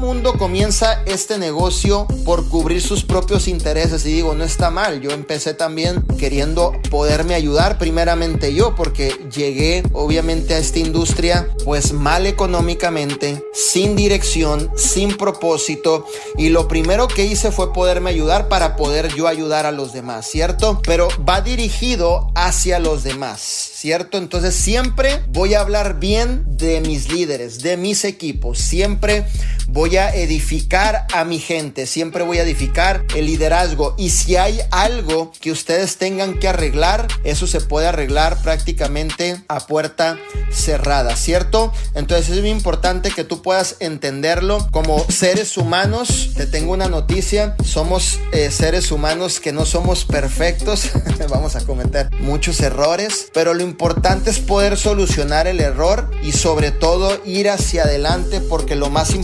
mundo comienza este negocio por cubrir sus propios intereses y digo, no está mal. Yo empecé también queriendo poderme ayudar primeramente yo porque llegué obviamente a esta industria pues mal económicamente, sin dirección, sin propósito y lo primero que hice fue poderme ayudar para poder yo ayudar a los demás, ¿cierto? Pero va dirigido hacia los demás, ¿cierto? Entonces siempre voy a hablar bien de mis líderes, de mis equipos, siempre voy edificar a mi gente, siempre voy a edificar el liderazgo y si hay algo que ustedes tengan que arreglar, eso se puede arreglar prácticamente a puerta cerrada, ¿cierto? Entonces es muy importante que tú puedas entenderlo como seres humanos. Te tengo una noticia, somos eh, seres humanos que no somos perfectos, vamos a cometer muchos errores, pero lo importante es poder solucionar el error y sobre todo ir hacia adelante porque lo más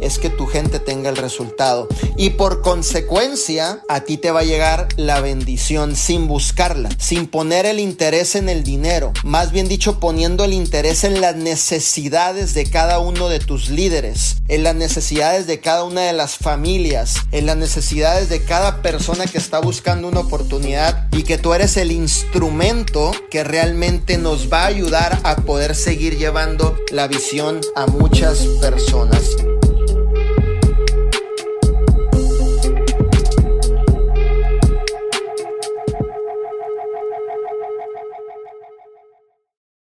es que tu gente tenga el resultado. Y por consecuencia, a ti te va a llegar la bendición sin buscarla, sin poner el interés en el dinero. Más bien dicho, poniendo el interés en las necesidades de cada uno de tus líderes, en las necesidades de cada una de las familias, en las necesidades de cada persona que está buscando una oportunidad y que tú eres el instrumento que realmente nos va a ayudar a poder seguir llevando la visión a muchas personas.